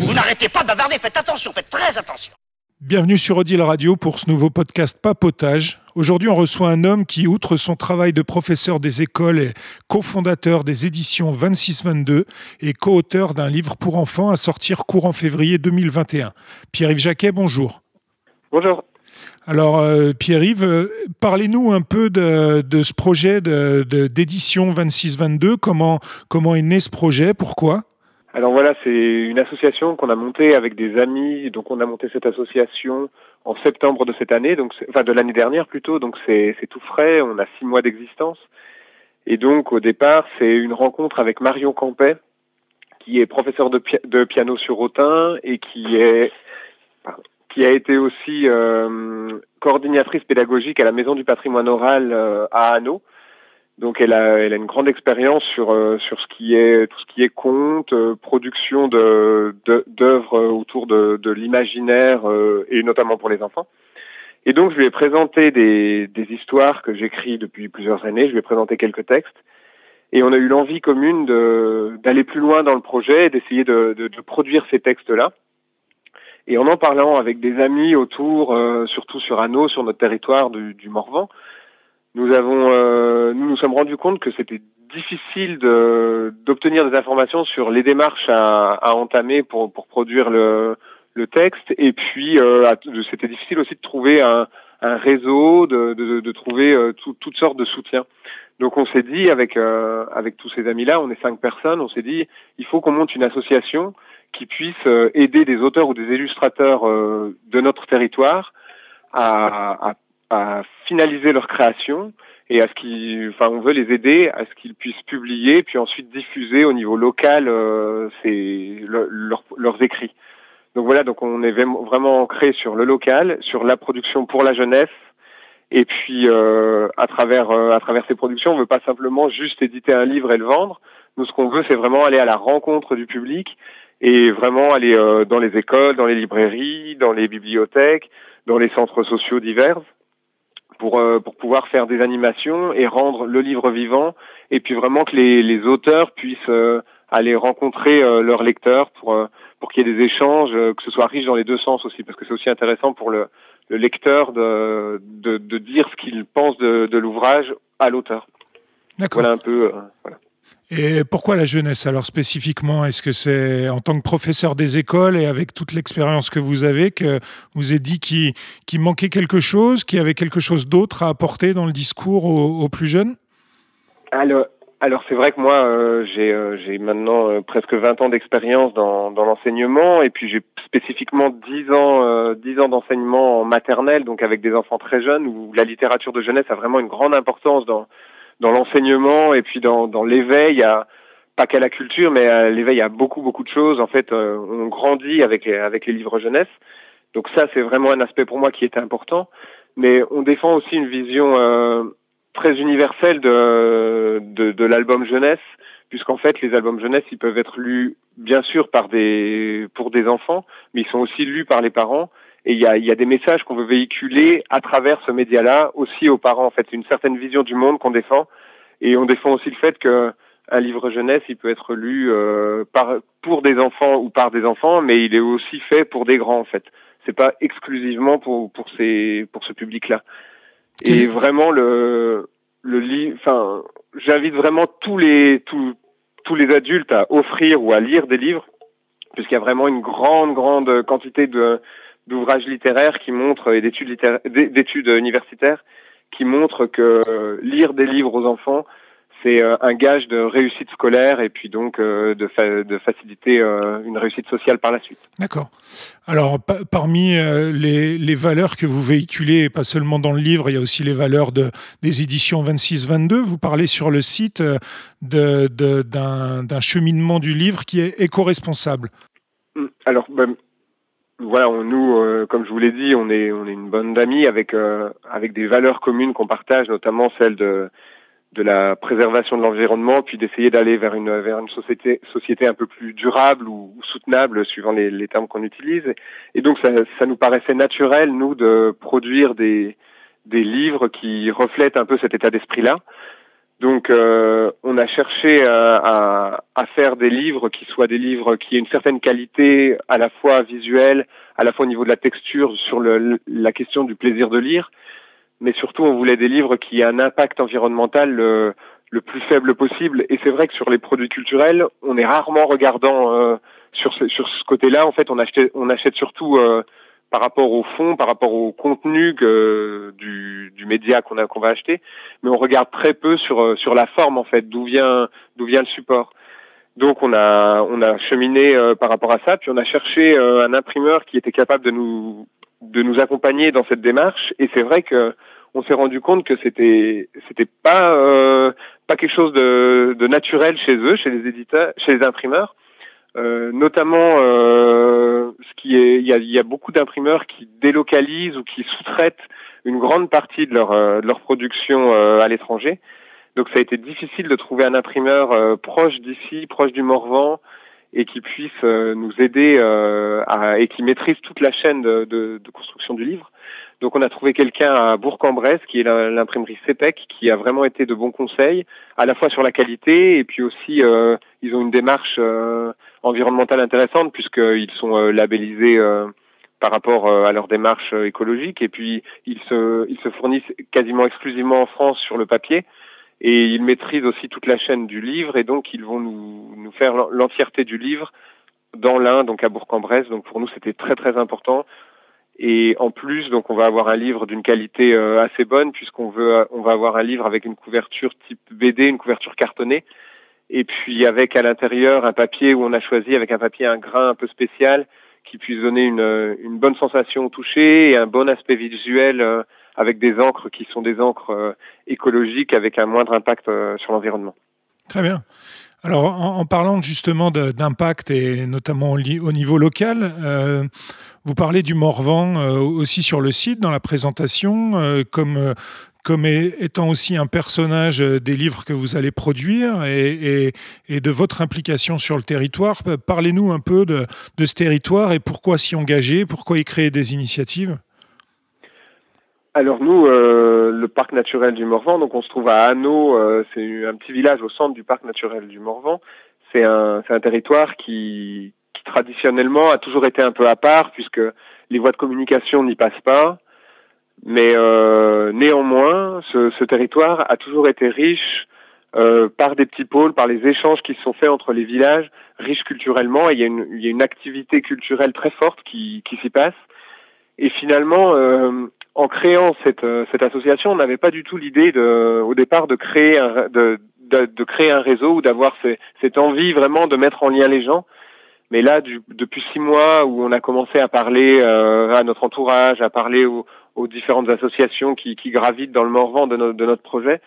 Vous n'arrêtez pas de bavarder, faites attention, faites très attention. Bienvenue sur Odile Radio pour ce nouveau podcast Papotage. Aujourd'hui, on reçoit un homme qui, outre son travail de professeur des écoles, est cofondateur des éditions 26-22 et co-auteur d'un livre pour enfants à sortir courant février 2021. Pierre-Yves Jacquet, bonjour. Bonjour. Alors, euh, Pierre-Yves, euh, parlez-nous un peu de, ce projet d'édition de, 26-22. Comment, comment est né ce projet? Pourquoi? Alors voilà, c'est une association qu'on a montée avec des amis. Donc on a monté cette association en septembre de cette année, donc enfin de l'année dernière plutôt. Donc c'est tout frais. On a six mois d'existence. Et donc au départ, c'est une rencontre avec Marion Campet, qui est professeur de, de piano sur Autun et qui est qui a été aussi euh, coordinatrice pédagogique à la Maison du patrimoine oral euh, à Hanau. Donc elle a, elle a une grande expérience sur euh, sur ce qui est tout ce qui est conte, euh, production de d'œuvres autour de, de l'imaginaire euh, et notamment pour les enfants. Et donc je lui ai présenté des, des histoires que j'écris depuis plusieurs années. Je lui ai présenté quelques textes et on a eu l'envie commune d'aller plus loin dans le projet et d'essayer de, de, produire ces textes-là. Et en en parlant avec des amis autour, surtout sur Anneau, sur notre territoire du, du Morvan, nous avons, euh, nous nous sommes rendus compte que c'était difficile d'obtenir des informations sur les démarches à, à entamer pour, pour produire le, le texte, et puis euh, c'était difficile aussi de trouver un, un réseau, de, de, de trouver euh, toutes sortes de soutiens. Donc on s'est dit avec euh, avec tous ces amis-là, on est cinq personnes, on s'est dit il faut qu'on monte une association qui puisse euh, aider des auteurs ou des illustrateurs de notre territoire à, à à finaliser leur création et à ce qu'ils, enfin, on veut les aider à ce qu'ils puissent publier, puis ensuite diffuser au niveau local euh, leurs écrits. Donc voilà, donc on est vraiment ancré sur le local, sur la production pour la jeunesse, et puis euh, à travers euh, à travers ces productions, on veut pas simplement juste éditer un livre et le vendre. Nous, ce qu'on veut, c'est vraiment aller à la rencontre du public et vraiment aller euh, dans les écoles, dans les librairies, dans les bibliothèques, dans les centres sociaux divers pour, euh, pour pouvoir faire des animations et rendre le livre vivant, et puis vraiment que les, les auteurs puissent euh, aller rencontrer euh, leurs lecteurs pour, pour qu'il y ait des échanges, que ce soit riche dans les deux sens aussi, parce que c'est aussi intéressant pour le, le lecteur de, de, de, dire ce qu'il pense de, de l'ouvrage à l'auteur. Voilà un peu. voilà. Et pourquoi la jeunesse? Alors spécifiquement Est-ce que c'est en tant que professeur des écoles et avec toute l'expérience que vous avez que vous avez dit qu'il manquait quelque chose, qu'il y avait quelque chose d'autre à apporter dans le discours aux, plus jeunes? Alors, c'est vrai que moi euh, j'ai euh, maintenant euh, presque 20 ans d'expérience dans, l'enseignement et puis j'ai spécifiquement 10 ans 10 ans d'enseignement en maternelle donc avec des enfants très jeunes où la littérature de jeunesse a vraiment une grande importance dans dans l'enseignement et puis dans, dans l'éveil à pas qu'à la culture, mais à l'éveil à beaucoup beaucoup de choses. En fait, euh, on grandit avec avec les livres jeunesse. Donc ça, c'est vraiment un aspect pour moi qui est important. Mais on défend aussi une vision euh, très universelle de de, de l'album jeunesse, puisqu'en fait, les albums jeunesse, ils peuvent être lus bien sûr par des pour des enfants, mais ils sont aussi lus par les parents. Et il y a, y a, des messages qu'on veut véhiculer à travers ce média-là, aussi aux parents, en fait, une certaine vision du monde qu'on défend. Et on défend aussi le fait que un livre jeunesse, il peut être lu euh, par, pour des enfants ou par des enfants, mais il est aussi fait pour des grands, en fait. C'est pas exclusivement pour pour ces pour ce public-là. Et vraiment le le livre, enfin, j'invite vraiment tous les tous tous les adultes à offrir ou à lire des livres, puisqu'il y a vraiment une grande grande quantité de d'ouvrages littéraires qui montrent et d'études d'études universitaires qui montrent que euh, lire des livres aux enfants c'est euh, un gage de réussite scolaire et puis donc euh, de, de faciliter une réussite sociale par la suite. D'accord. Alors parmi les, les, valeurs que vous véhiculez, pas seulement dans le livre, il y a aussi les valeurs de, des éditions 26-22. Vous parlez sur le site d'un de, cheminement du livre qui est éco-responsable. Alors, ben, voilà, on, nous, euh, comme je vous l'ai dit, on est, on est une bande d'amis avec, euh, avec des valeurs communes qu'on partage, notamment celle de, de la préservation de l'environnement, puis d'essayer d'aller vers une, vers une société, société un peu plus durable ou, soutenable, suivant les, les termes qu'on utilise. Et donc, ça, ça nous paraissait naturel, nous, de produire des, des livres qui reflètent un peu cet état d'esprit-là. Donc, euh, on a cherché à, à, faire des livres qui soient des livres qui aient une certaine qualité, à la fois visuelle, à la fois au niveau de la texture, sur le, la question du plaisir de lire, mais surtout, on voulait des livres qui aient un impact environnemental le, le plus faible possible. Et c'est vrai que sur les produits culturels, on est rarement regardant euh, sur ce, sur ce côté-là. En fait, on, achète, on achète surtout euh, par rapport au fond, par rapport au contenu que, du, du média qu'on qu'on va acheter, mais on regarde très peu sur euh, sur la forme en fait, d'où vient d'où vient le support. Donc on a on a cheminé euh, par rapport à ça, puis on a cherché euh, un imprimeur qui était capable de nous de nous accompagner dans cette démarche. Et c'est vrai que on s'est rendu compte que c'était c'était pas pas quelque chose de, de naturel chez eux, chez les éditeurs, chez les imprimeurs. Euh, notamment, euh, ce qui est, il y a, beaucoup d'imprimeurs qui délocalisent ou qui sous-traitent une grande partie de leur, euh, de leur production à l'étranger. Donc, ça a été difficile de trouver un imprimeur proche d'ici, proche du Morvan, et qui puisse nous aider à, et qui maîtrise toute la chaîne de construction du livre. Donc on a trouvé quelqu'un à Bourg-en-Bresse, qui est l'imprimerie CEPEC, qui a vraiment été de bons conseils, à la fois sur la qualité, et puis aussi euh, ils ont une démarche euh, environnementale intéressante, puisqu'ils sont euh, labellisés par rapport à leur démarche écologique, et puis ils se, ils se fournissent quasiment exclusivement en France sur le papier, et ils maîtrisent aussi toute la chaîne du livre, et donc ils vont nous, nous faire l'entièreté du livre dans l'Ain, donc à Bourg-en-Bresse. Donc pour nous, c'était très très important. Et en plus, donc on va avoir un livre d'une qualité euh, assez bonne puisqu'on veut, on va avoir un livre avec une couverture type BD, une couverture cartonnée, et puis avec à l'intérieur un papier où on a choisi avec un papier un grain un peu spécial qui puisse donner une, une bonne sensation au toucher et un bon aspect visuel euh, avec des encres qui sont des encres euh, écologiques avec un moindre impact sur l'environnement. Très bien. Alors, en, parlant justement d'impact et notamment au, niveau local, euh, vous parlez du Morvan euh, aussi sur le site dans la présentation, euh, comme, comme étant aussi un personnage des livres que vous allez produire et, de votre implication sur le territoire. Parlez-nous un peu de ce territoire et pourquoi s'y engager, pourquoi y créer des initiatives? Alors nous, euh, le parc naturel du Morvan, donc on se trouve à Hanau, euh, c'est un petit village au centre du parc naturel du Morvan. C'est un, un territoire qui, qui, traditionnellement a toujours été un peu à part puisque les voies de communication n'y passent pas. Mais euh, néanmoins, ce, ce, territoire a toujours été riche euh, par des petits pôles, par les échanges qui se sont faits entre les villages, riches culturellement. Et il y a une, il y a une activité culturelle très forte qui, qui s'y passe. Et finalement, euh, en créant cette, euh, cette association, on n'avait pas du tout l'idée de, au départ de créer un, de, de, de créer un réseau ou d'avoir cette envie vraiment de mettre en lien les gens. Mais là, du, depuis six mois où on a commencé à parler euh, à notre entourage, à parler aux, aux différentes associations qui, qui, gravitent dans le Morvan de, no, de, notre projet,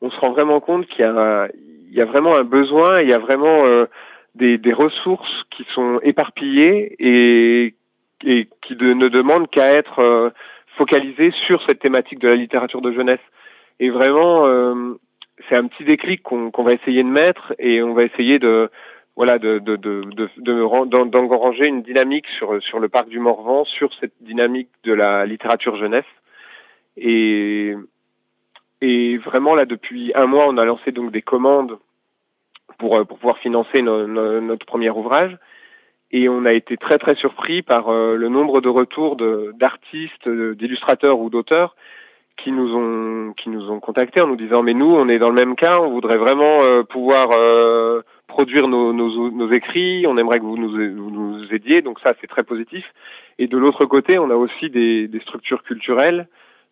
on se rend vraiment compte qu'il y y a vraiment un besoin, il y a vraiment euh, des, des ressources qui sont éparpillées et, et qui ne demandent qu'à être euh, focalisé sur cette thématique de la littérature de jeunesse. Et vraiment, euh, c'est un petit déclic qu'on va essayer de mettre et on va essayer de voilà de de de de d'engranger une dynamique sur sur le parc du Morvan, sur cette dynamique de la littérature jeunesse. Et et vraiment là depuis un mois, on a lancé donc des commandes pour pour pouvoir financer no, no, notre premier ouvrage et on a été très très surpris par euh, le nombre de retours d'artistes, d'illustrateurs ou d'auteurs qui nous ont qui nous ont contactés en nous disant mais nous on est dans le même cas, on voudrait vraiment euh, pouvoir euh, produire nos, écrits, on aimerait que vous nous, aidiez, donc ça c'est très positif. Et de l'autre côté, on a aussi des, des, structures culturelles,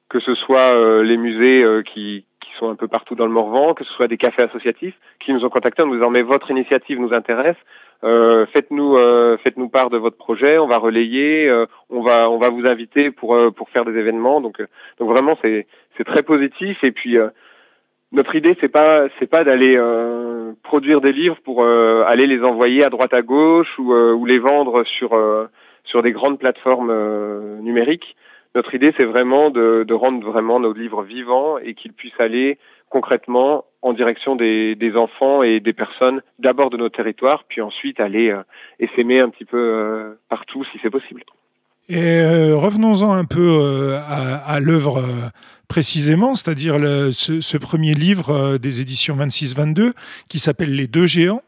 que ce soit les musées qui, qui sont un peu partout dans le Morvan, que ce soit des cafés associatifs, qui nous ont contactés en nous disant mais votre initiative nous intéresse, euh, faites-nous euh, faites-nous part de votre projet, on va relayer, euh, on va on va vous inviter pour euh, pour faire des événements. Donc donc vraiment c'est c'est très positif et puis notre idée c'est pas c'est pas d'aller produire des livres pour aller les envoyer à droite à gauche ou ou les vendre sur sur des grandes plateformes numériques. Notre idée c'est vraiment de de rendre vraiment nos livres vivants et qu'ils puissent aller concrètement en direction des, des, enfants et des personnes d'abord de notre territoire, puis ensuite aller euh, essaimer un petit peu euh, partout si c'est possible. Et revenons-en un peu à, l'œuvre précisément, c'est-à-dire ce, ce, premier livre des éditions 26-22 qui s'appelle Les deux géants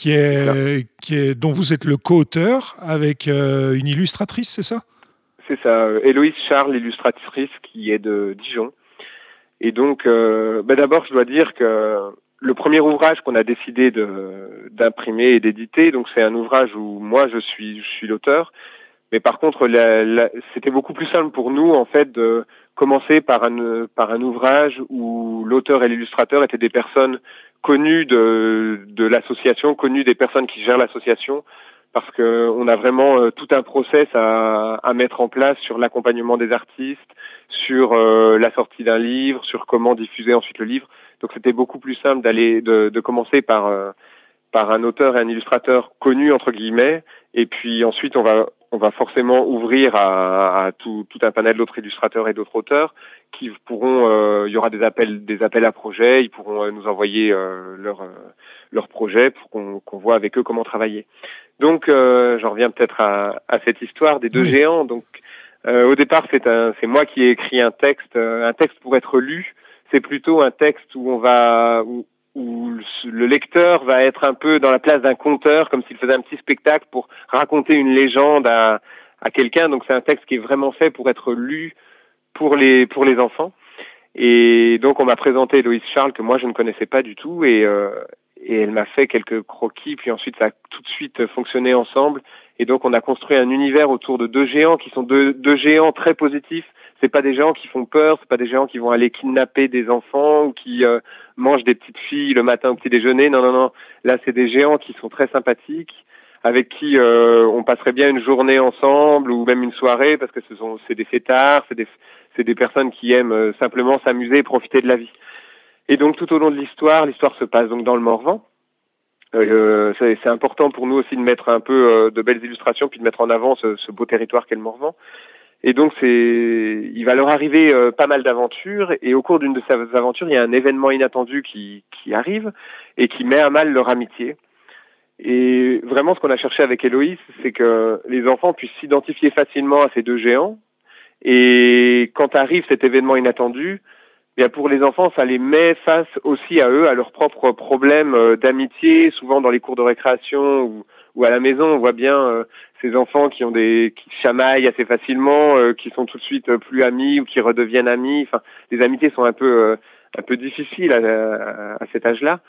qui est, qui est, dont vous êtes le co-auteur avec euh, une illustratrice, c'est ça? C'est ça, Héloïse Charles, l'illustratrice qui est de Dijon. Et donc, euh, bah d'abord, je dois dire que le premier ouvrage qu'on a décidé d'imprimer et d'éditer, donc c'est un ouvrage où moi je suis, je suis l'auteur. Mais par contre, c'était beaucoup plus simple pour nous en fait de commencer par un par un ouvrage où l'auteur et l'illustrateur étaient des personnes connu de, de l'association, connu des personnes qui gèrent l'association, parce que on a vraiment euh, tout un process à, à, mettre en place sur l'accompagnement des artistes, sur euh, la sortie d'un livre, sur comment diffuser ensuite le livre. Donc c'était beaucoup plus simple d'aller de, de, commencer par euh, par un auteur et un illustrateur connu entre guillemets, et puis ensuite on va on va forcément ouvrir à, à tout, tout, un panel d'autres illustrateurs et d'autres auteurs qui pourront, euh, il y aura des appels, des appels à projets, ils pourront euh, nous envoyer euh, leur leur projet pour qu'on qu'on voit avec eux comment travailler. Donc, j'en reviens peut-être à, à, cette histoire des deux géants. Donc, au départ, c'est un, c'est moi qui ai écrit un texte, un texte pour être lu. C'est plutôt un texte où on va, où, où le lecteur va être un peu dans la place d'un conteur, comme s'il faisait un petit spectacle pour raconter une légende à, quelqu'un. Donc c'est un texte qui est vraiment fait pour être lu pour les pour les enfants. Et donc on m'a présenté Loïs Charles que moi je ne connaissais pas du tout et euh, et elle m'a fait quelques croquis puis ensuite ça a tout de suite fonctionné ensemble et donc on a construit un univers autour de deux géants qui sont deux géants très positifs c'est pas des gens qui font peur, c'est pas des gens qui vont aller kidnapper des enfants ou qui euh, mangent des petites filles le matin au petit déjeuner. Non, non, non. Là, c'est des géants qui sont très sympathiques, avec qui euh, on passerait bien une journée ensemble ou même une soirée parce que ce sont c'est des fêtards, c'est des c'est des personnes qui aiment euh, simplement s'amuser et profiter de la vie. Et donc tout au long de l'histoire, l'histoire se passe donc dans le Morvan. C'est important pour nous aussi de mettre un peu de belles illustrations puis de mettre en avant ce beau territoire qu'est le Morvan. Et donc c'est, il va leur arriver euh, pas mal d'aventures et au cours d'une de ces aventures, il y a un événement inattendu qui, qui arrive et qui met à mal leur amitié. Et vraiment, ce qu'on a cherché avec Héloïse, c'est que les enfants puissent s'identifier facilement à ces deux géants. Et quand arrive cet événement inattendu, bien pour les enfants, ça les met face aussi à eux, à leurs propres problèmes euh, d'amitié, souvent dans les cours de récréation ou, ou à la maison, on voit bien euh, ces enfants qui ont des qui chamaillent assez facilement, euh, qui sont tout de suite euh, plus amis ou qui redeviennent amis. Enfin, les amitiés sont un peu un peu difficiles à, à, cet âge-là.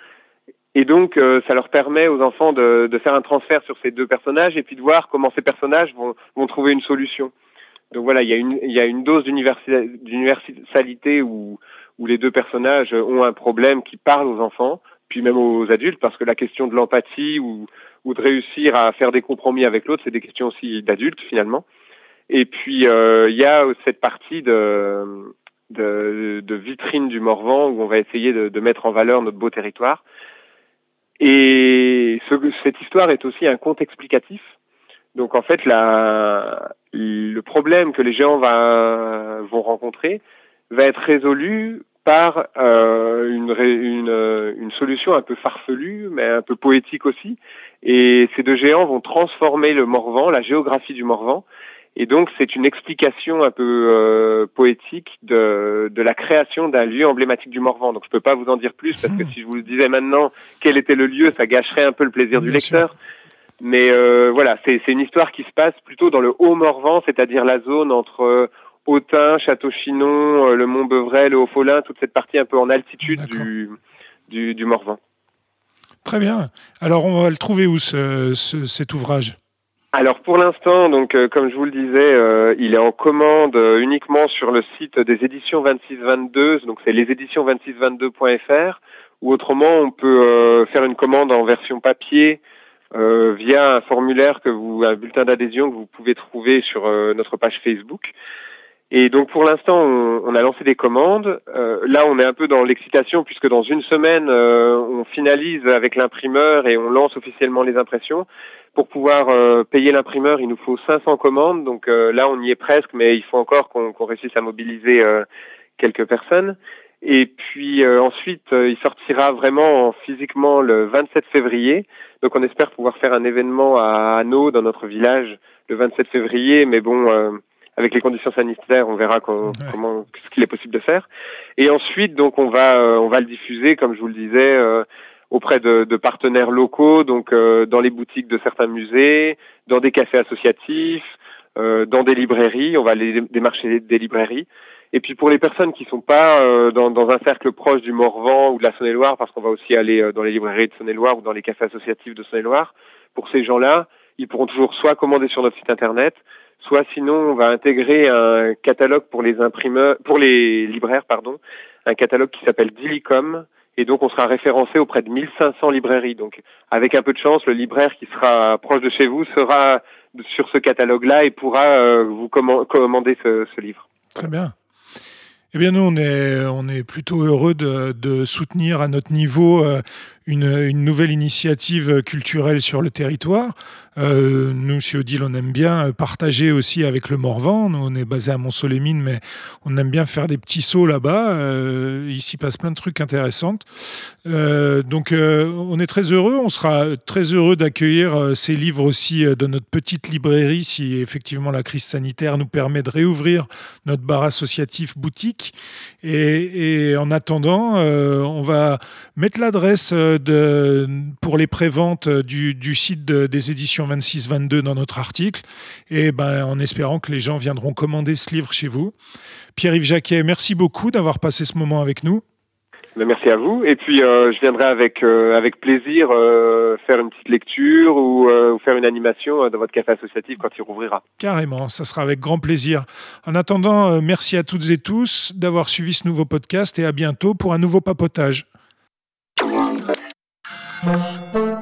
Et donc, ça leur permet aux enfants de, de, faire un transfert sur ces deux personnages et puis de voir comment ces personnages vont, vont trouver une solution. Donc voilà, il y a une, il y a une dose d'universalité où, où les deux personnages ont un problème qui parle aux enfants, puis même aux adultes, parce que la question de l'empathie ou, ou de réussir à faire des compromis avec l'autre, c'est des questions aussi d'adultes finalement. Et puis euh, il y a cette partie de, vitrine du Morvan où on va essayer de, mettre en valeur notre beau territoire. Et ce, cette histoire est aussi un conte explicatif. Donc en fait, le problème que les géants vont rencontrer va être résolu par euh, une, une, euh, une, solution un peu farfelue, mais un peu poétique aussi. Et ces deux géants vont transformer le Morvan, la géographie du Morvan. Et donc, c'est une explication un peu euh, poétique de, de la création d'un lieu emblématique du Morvan. Donc, je peux pas vous en dire plus parce que hmm. si je vous disais maintenant quel était le lieu, ça gâcherait un peu le plaisir du lecteur. Mais euh, voilà, c'est une histoire qui se passe plutôt dans le Haut-Morvan, c'est-à-dire la zone entre Autun, Château-Chinon, euh, le Mont-Beuvray, le Haut-Folin, toute cette partie un peu en altitude du, du, du, Morvan. Très bien. Alors, on va le trouver où ce, cet ouvrage? Alors pour l'instant, donc euh, comme je vous le disais, euh, il est en commande uniquement sur le site des éditions 2622, donc c'est les éditions 2622.fr, ou autrement on peut faire une commande en version papier via un formulaire que vous, un bulletin d'adhésion que vous pouvez trouver sur notre page Facebook. Et donc pour l'instant, on, a lancé des commandes. Euh, là, on est un peu dans l'excitation puisque dans une semaine, euh, on finalise avec l'imprimeur et on lance officiellement les impressions. Pour pouvoir euh, payer l'imprimeur, il nous faut 500 commandes. Donc là, on y est presque, mais il faut encore qu'on réussisse à mobiliser quelques personnes. Et puis ensuite, il sortira vraiment physiquement le 27 février. Donc on espère pouvoir faire un événement à Hanau, dans notre village, le 27 février. Mais bon, avec les conditions sanitaires, on verra comment ce qu'il est possible de faire. Et ensuite, donc on va on va le diffuser, comme je vous le disais, auprès de, de, partenaires locaux, donc dans les boutiques de certains musées, dans des cafés associatifs, euh, dans des librairies. On va aller démarcher des librairies. Et puis pour les personnes qui sont pas euh, dans, dans, un cercle proche du Morvan ou de la Saône-et-Loire, parce qu'on va aussi aller euh, dans les librairies de Saône-et-Loire ou dans les cafés associatifs de Saône-et-Loire, pour ces gens-là, ils pourront toujours soit commander sur notre site internet, soit sinon on va intégrer un catalogue pour les imprimeurs, pour les libraires, pardon, un catalogue qui s'appelle Dilicom, et donc on sera référencé auprès de 1500 librairies. Donc avec un peu de chance, le libraire qui sera proche de chez vous sera sur ce catalogue-là et pourra euh, vous commander ce, livre. Très bien. Eh bien, nous, on est, plutôt heureux de, de soutenir à notre niveau euh, une, nouvelle initiative culturelle sur le territoire. Euh, nous, chez Odile, on aime bien partager aussi avec le Morvan. Nous, on est basé à Mont-Solémine, mais on aime bien faire des petits sauts là-bas. Euh, il s'y passe plein de trucs intéressants. Euh, donc, euh, on est très heureux. On sera très heureux d'accueillir ces livres aussi dans notre petite librairie si effectivement la crise sanitaire nous permet de réouvrir notre bar associatif boutique. Et, et en attendant, on va mettre l'adresse de, pour les préventes du, du site de, des éditions 26-22 dans notre article, et ben, en espérant que les gens viendront commander ce livre chez vous. Pierre-Yves Jacquet, merci beaucoup d'avoir passé ce moment avec nous. Ben, merci à vous. Et puis, euh, je viendrai avec, euh, avec plaisir euh, faire une petite lecture ou, ou faire une animation dans votre café associatif quand il rouvrira. Carrément, ça sera avec grand plaisir. En attendant, merci à toutes et tous d'avoir suivi ce nouveau podcast et à bientôt pour un nouveau papotage. Oh,